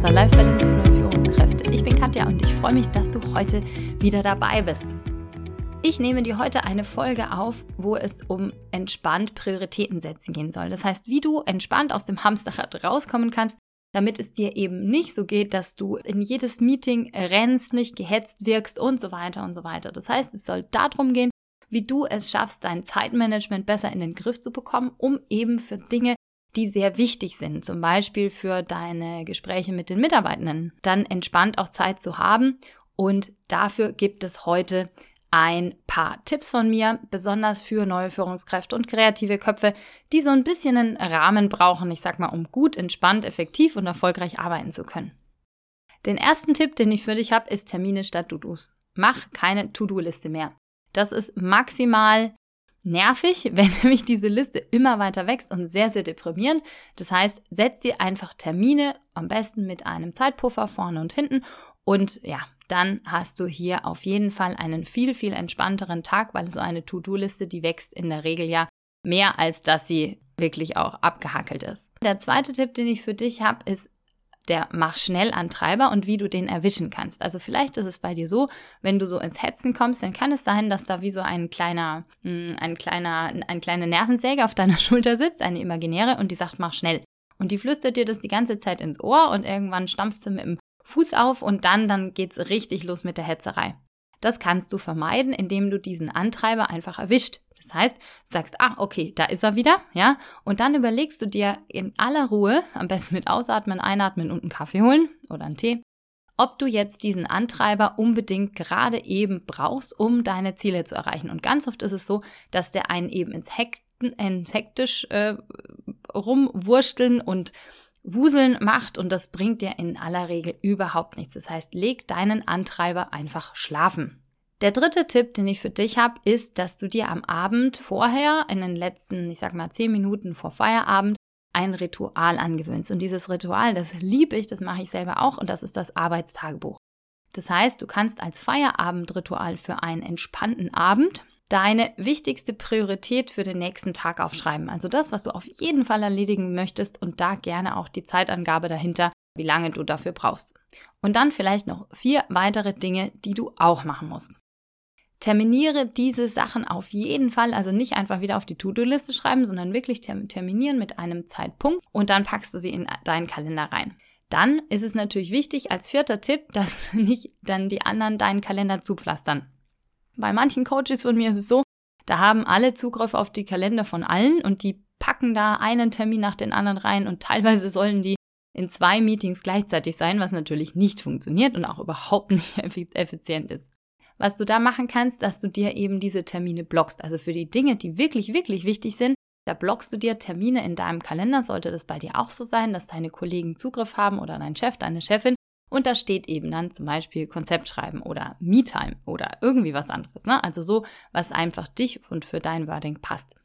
Master Life Balance für neue Führungskräfte. Ich bin Katja und ich freue mich, dass du heute wieder dabei bist. Ich nehme dir heute eine Folge auf, wo es um entspannt Prioritäten setzen gehen soll. Das heißt, wie du entspannt aus dem Hamsterrad rauskommen kannst, damit es dir eben nicht so geht, dass du in jedes Meeting rennst, nicht gehetzt wirkst und so weiter und so weiter. Das heißt, es soll darum gehen, wie du es schaffst, dein Zeitmanagement besser in den Griff zu bekommen, um eben für Dinge, die sehr wichtig sind, zum Beispiel für deine Gespräche mit den Mitarbeitenden, dann entspannt auch Zeit zu haben. Und dafür gibt es heute ein paar Tipps von mir, besonders für neue Führungskräfte und kreative Köpfe, die so ein bisschen einen Rahmen brauchen, ich sag mal, um gut, entspannt, effektiv und erfolgreich arbeiten zu können. Den ersten Tipp, den ich für dich habe, ist Termine statt To-Dos. Mach keine To-Do-Liste mehr. Das ist maximal nervig, wenn nämlich diese Liste immer weiter wächst und sehr, sehr deprimierend. Das heißt, setz dir einfach Termine, am besten mit einem Zeitpuffer vorne und hinten. Und ja, dann hast du hier auf jeden Fall einen viel, viel entspannteren Tag, weil so eine To-Do-Liste, die wächst in der Regel ja mehr, als dass sie wirklich auch abgehackelt ist. Der zweite Tipp, den ich für dich habe, ist der Mach schnell Antreiber und wie du den erwischen kannst. Also vielleicht ist es bei dir so, wenn du so ins Hetzen kommst, dann kann es sein, dass da wie so ein kleiner, hm, ein kleiner, ein kleine Nervensäge auf deiner Schulter sitzt, eine imaginäre, und die sagt, mach schnell. Und die flüstert dir das die ganze Zeit ins Ohr und irgendwann stampft sie mit dem Fuß auf und dann, dann geht's richtig los mit der Hetzerei. Das kannst du vermeiden, indem du diesen Antreiber einfach erwischt. Das heißt, du sagst, ah, okay, da ist er wieder, ja, und dann überlegst du dir in aller Ruhe, am besten mit Ausatmen, Einatmen und einen Kaffee holen oder einen Tee, ob du jetzt diesen Antreiber unbedingt gerade eben brauchst, um deine Ziele zu erreichen. Und ganz oft ist es so, dass der einen eben ins, Hekten, ins hektisch äh, rumwursteln und Wuseln macht und das bringt dir in aller Regel überhaupt nichts. Das heißt, leg deinen Antreiber einfach schlafen. Der dritte Tipp, den ich für dich habe, ist, dass du dir am Abend vorher, in den letzten, ich sag mal, zehn Minuten vor Feierabend, ein Ritual angewöhnst. Und dieses Ritual, das liebe ich, das mache ich selber auch, und das ist das Arbeitstagebuch. Das heißt, du kannst als Feierabendritual für einen entspannten Abend deine wichtigste Priorität für den nächsten Tag aufschreiben. Also das, was du auf jeden Fall erledigen möchtest und da gerne auch die Zeitangabe dahinter, wie lange du dafür brauchst. Und dann vielleicht noch vier weitere Dinge, die du auch machen musst. Terminiere diese Sachen auf jeden Fall, also nicht einfach wieder auf die To-Do-Liste schreiben, sondern wirklich terminieren mit einem Zeitpunkt und dann packst du sie in deinen Kalender rein. Dann ist es natürlich wichtig als vierter Tipp, dass nicht dann die anderen deinen Kalender zupflastern. Bei manchen Coaches von mir ist es so, da haben alle Zugriff auf die Kalender von allen und die packen da einen Termin nach den anderen rein und teilweise sollen die in zwei Meetings gleichzeitig sein, was natürlich nicht funktioniert und auch überhaupt nicht effizient ist was du da machen kannst, dass du dir eben diese Termine blockst. Also für die Dinge, die wirklich, wirklich wichtig sind, da blockst du dir Termine in deinem Kalender. Sollte das bei dir auch so sein, dass deine Kollegen Zugriff haben oder dein Chef, deine Chefin. Und da steht eben dann zum Beispiel Konzept schreiben oder Me-Time oder irgendwie was anderes. Ne? Also so, was einfach dich und für dein Wording passt.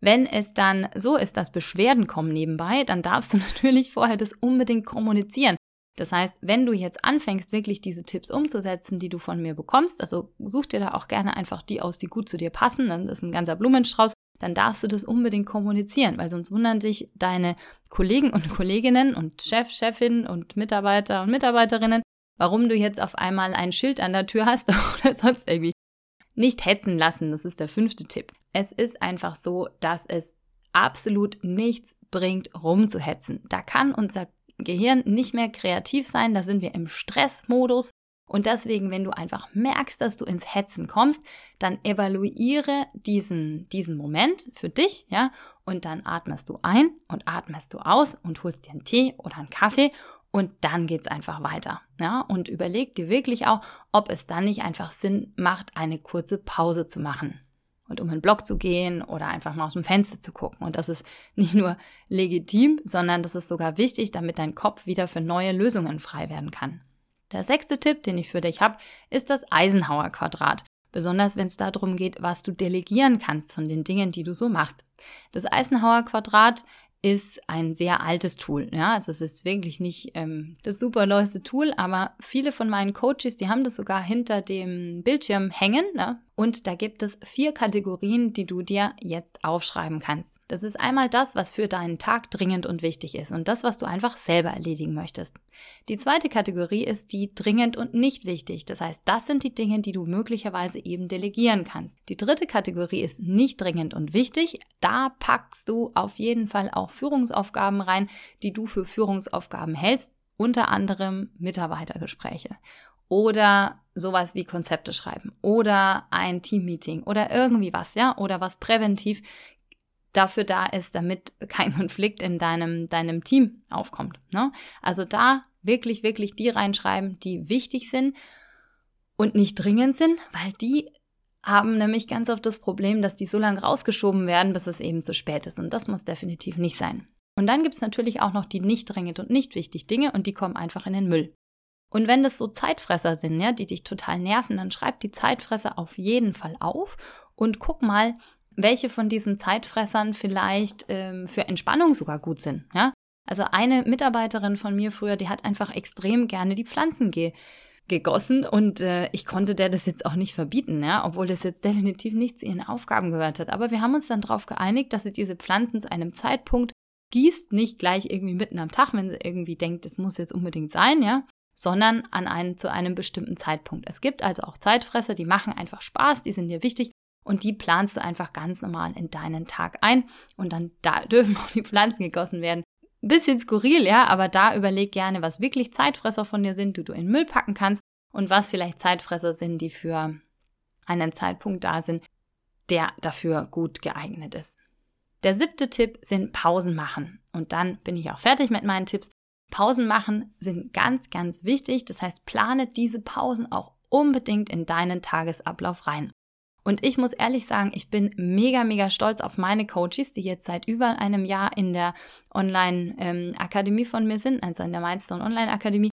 Wenn es dann so ist, dass Beschwerden kommen nebenbei, dann darfst du natürlich vorher das unbedingt kommunizieren. Das heißt, wenn du jetzt anfängst, wirklich diese Tipps umzusetzen, die du von mir bekommst, also such dir da auch gerne einfach die aus, die gut zu dir passen, dann ist ein ganzer Blumenstrauß, dann darfst du das unbedingt kommunizieren, weil sonst wundern sich deine Kollegen und Kolleginnen und Chef, Chefin und Mitarbeiter und Mitarbeiterinnen, warum du jetzt auf einmal ein Schild an der Tür hast oder sonst irgendwie. Nicht hetzen lassen, das ist der fünfte Tipp. Es ist einfach so, dass es absolut nichts bringt, rumzuhetzen. Da kann unser Gehirn nicht mehr kreativ sein, da sind wir im Stressmodus. Und deswegen, wenn du einfach merkst, dass du ins Hetzen kommst, dann evaluiere diesen, diesen Moment für dich, ja, und dann atmest du ein und atmest du aus und holst dir einen Tee oder einen Kaffee und dann geht's einfach weiter, ja, und überleg dir wirklich auch, ob es dann nicht einfach Sinn macht, eine kurze Pause zu machen und um einen Block zu gehen oder einfach mal aus dem Fenster zu gucken. Und das ist nicht nur legitim, sondern das ist sogar wichtig, damit dein Kopf wieder für neue Lösungen frei werden kann. Der sechste Tipp, den ich für dich habe, ist das Eisenhower Quadrat. Besonders wenn es darum geht, was du delegieren kannst von den Dingen, die du so machst. Das Eisenhower Quadrat ist ein sehr altes Tool. Ja, also es ist wirklich nicht ähm, das super neueste Tool, aber viele von meinen Coaches, die haben das sogar hinter dem Bildschirm hängen. Ja? Und da gibt es vier Kategorien, die du dir jetzt aufschreiben kannst. Das ist einmal das, was für deinen Tag dringend und wichtig ist und das, was du einfach selber erledigen möchtest. Die zweite Kategorie ist die dringend und nicht wichtig. Das heißt, das sind die Dinge, die du möglicherweise eben delegieren kannst. Die dritte Kategorie ist nicht dringend und wichtig. Da packst du auf jeden Fall auch Führungsaufgaben rein, die du für Führungsaufgaben hältst, unter anderem Mitarbeitergespräche oder sowas wie Konzepte schreiben oder ein Teammeeting oder irgendwie was, ja, oder was präventiv dafür da ist, damit kein Konflikt in deinem, deinem Team aufkommt. Ne? Also da wirklich, wirklich die reinschreiben, die wichtig sind und nicht dringend sind, weil die haben nämlich ganz oft das Problem, dass die so lange rausgeschoben werden, bis es eben zu spät ist. Und das muss definitiv nicht sein. Und dann gibt es natürlich auch noch die nicht dringend und nicht wichtig Dinge und die kommen einfach in den Müll. Und wenn das so Zeitfresser sind, ja, die dich total nerven, dann schreib die Zeitfresser auf jeden Fall auf und guck mal, welche von diesen Zeitfressern vielleicht ähm, für Entspannung sogar gut sind. Ja? Also eine Mitarbeiterin von mir früher, die hat einfach extrem gerne die Pflanzen ge gegossen und äh, ich konnte der das jetzt auch nicht verbieten, ja, obwohl das jetzt definitiv nicht zu ihren Aufgaben gehört hat. Aber wir haben uns dann darauf geeinigt, dass sie diese Pflanzen zu einem Zeitpunkt gießt, nicht gleich irgendwie mitten am Tag, wenn sie irgendwie denkt, es muss jetzt unbedingt sein, ja, sondern an einen, zu einem bestimmten Zeitpunkt. Es gibt also auch Zeitfresser, die machen einfach Spaß, die sind dir wichtig und die planst du einfach ganz normal in deinen Tag ein und dann da dürfen auch die Pflanzen gegossen werden. Bisschen skurril, ja, aber da überleg gerne, was wirklich Zeitfresser von dir sind, die du in Müll packen kannst und was vielleicht Zeitfresser sind, die für einen Zeitpunkt da sind, der dafür gut geeignet ist. Der siebte Tipp sind Pausen machen. Und dann bin ich auch fertig mit meinen Tipps. Pausen machen sind ganz, ganz wichtig. Das heißt, plane diese Pausen auch unbedingt in deinen Tagesablauf rein. Und ich muss ehrlich sagen, ich bin mega, mega stolz auf meine Coaches, die jetzt seit über einem Jahr in der Online-Akademie ähm, von mir sind, also in der Mindstone Online-Akademie.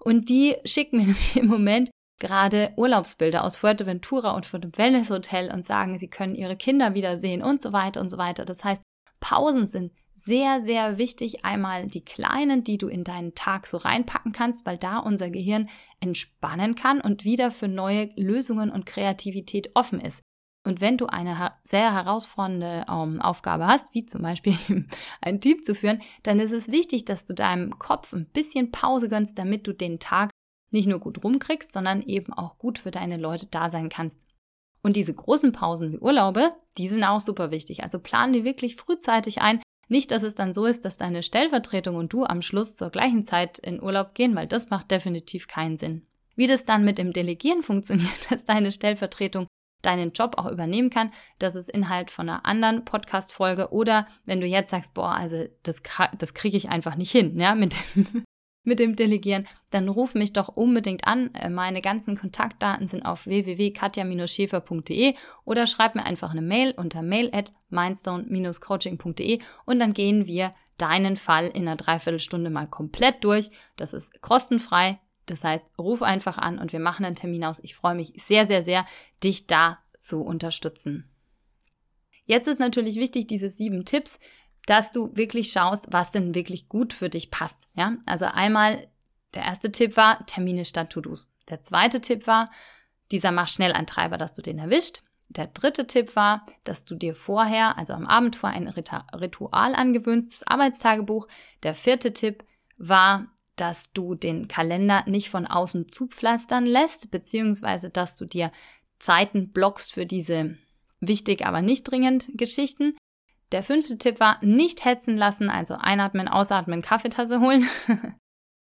Und die schicken mir im Moment gerade Urlaubsbilder aus Fuerteventura und von dem Wellness-Hotel und sagen, sie können ihre Kinder wiedersehen und so weiter und so weiter. Das heißt, Pausen sind sehr, sehr wichtig. Einmal die kleinen, die du in deinen Tag so reinpacken kannst, weil da unser Gehirn entspannen kann und wieder für neue Lösungen und Kreativität offen ist. Und wenn du eine sehr herausfordernde ähm, Aufgabe hast, wie zum Beispiel ein Team zu führen, dann ist es wichtig, dass du deinem Kopf ein bisschen Pause gönnst, damit du den Tag nicht nur gut rumkriegst, sondern eben auch gut für deine Leute da sein kannst. Und diese großen Pausen wie Urlaube, die sind auch super wichtig. Also plan die wirklich frühzeitig ein, nicht, dass es dann so ist, dass deine Stellvertretung und du am Schluss zur gleichen Zeit in Urlaub gehen, weil das macht definitiv keinen Sinn. Wie das dann mit dem Delegieren funktioniert, dass deine Stellvertretung deinen Job auch übernehmen kann, das ist Inhalt von einer anderen Podcast-Folge. Oder wenn du jetzt sagst, boah, also das, das kriege ich einfach nicht hin, ja, mit dem, mit dem Delegieren, dann ruf mich doch unbedingt an. Äh, meine ganzen Kontaktdaten sind auf www.katja-schäfer.de oder schreib mir einfach eine Mail unter mail at mindstone-coaching.de und dann gehen wir deinen Fall in einer Dreiviertelstunde mal komplett durch. Das ist kostenfrei. Das heißt, ruf einfach an und wir machen einen Termin aus. Ich freue mich sehr, sehr, sehr, dich da zu unterstützen. Jetzt ist natürlich wichtig, diese sieben Tipps dass du wirklich schaust, was denn wirklich gut für dich passt. Ja, also einmal der erste Tipp war Termine statt To-Dos. Der zweite Tipp war dieser mach schnell Antreiber, dass du den erwischt. Der dritte Tipp war, dass du dir vorher, also am Abend vor ein Ritual angewöhnst, das Arbeitstagebuch. Der vierte Tipp war, dass du den Kalender nicht von außen zupflastern lässt, beziehungsweise dass du dir Zeiten blockst für diese wichtig, aber nicht dringend Geschichten. Der fünfte Tipp war, nicht hetzen lassen, also einatmen, ausatmen, Kaffeetasse holen.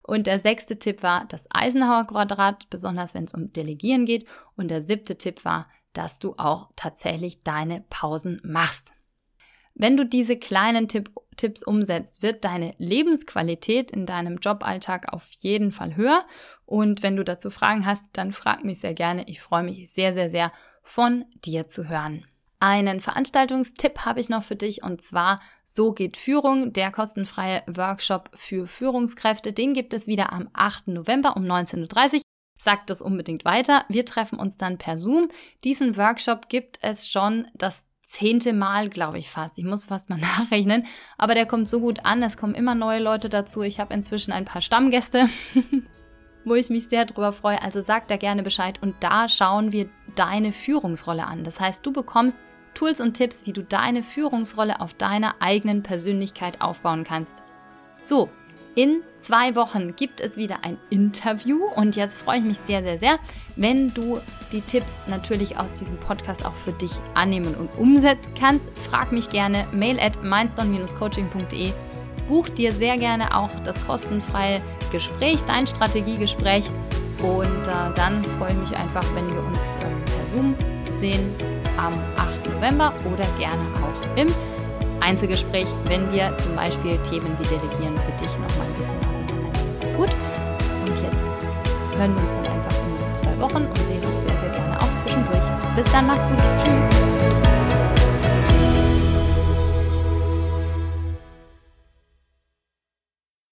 Und der sechste Tipp war das Eisenhower Quadrat, besonders wenn es um Delegieren geht. Und der siebte Tipp war, dass du auch tatsächlich deine Pausen machst. Wenn du diese kleinen Tipp, Tipps umsetzt, wird deine Lebensqualität in deinem Joballtag auf jeden Fall höher. Und wenn du dazu Fragen hast, dann frag mich sehr gerne. Ich freue mich sehr, sehr, sehr von dir zu hören. Einen Veranstaltungstipp habe ich noch für dich und zwar So geht Führung, der kostenfreie Workshop für Führungskräfte. Den gibt es wieder am 8. November um 19.30 Uhr. Sagt das unbedingt weiter. Wir treffen uns dann per Zoom. Diesen Workshop gibt es schon das zehnte Mal, glaube ich fast. Ich muss fast mal nachrechnen. Aber der kommt so gut an. Es kommen immer neue Leute dazu. Ich habe inzwischen ein paar Stammgäste. wo ich mich sehr drüber freue. Also sag da gerne Bescheid und da schauen wir deine Führungsrolle an. Das heißt, du bekommst Tools und Tipps, wie du deine Führungsrolle auf deiner eigenen Persönlichkeit aufbauen kannst. So, in zwei Wochen gibt es wieder ein Interview und jetzt freue ich mich sehr, sehr, sehr, wenn du die Tipps natürlich aus diesem Podcast auch für dich annehmen und umsetzen kannst. Frag mich gerne mail at mindstone-coaching.de. Buch dir sehr gerne auch das kostenfreie Gespräch, dein Strategiegespräch und äh, dann freue ich mich einfach, wenn wir uns äh, per Zoom sehen am 8. November oder gerne auch im Einzelgespräch, wenn wir zum Beispiel Themen wie Delegieren für dich nochmal ein bisschen auseinandernehmen. Gut, und jetzt hören wir uns dann einfach in zwei Wochen und sehen uns sehr, sehr gerne auch zwischendurch. Bis dann, mach's gut. Tschüss.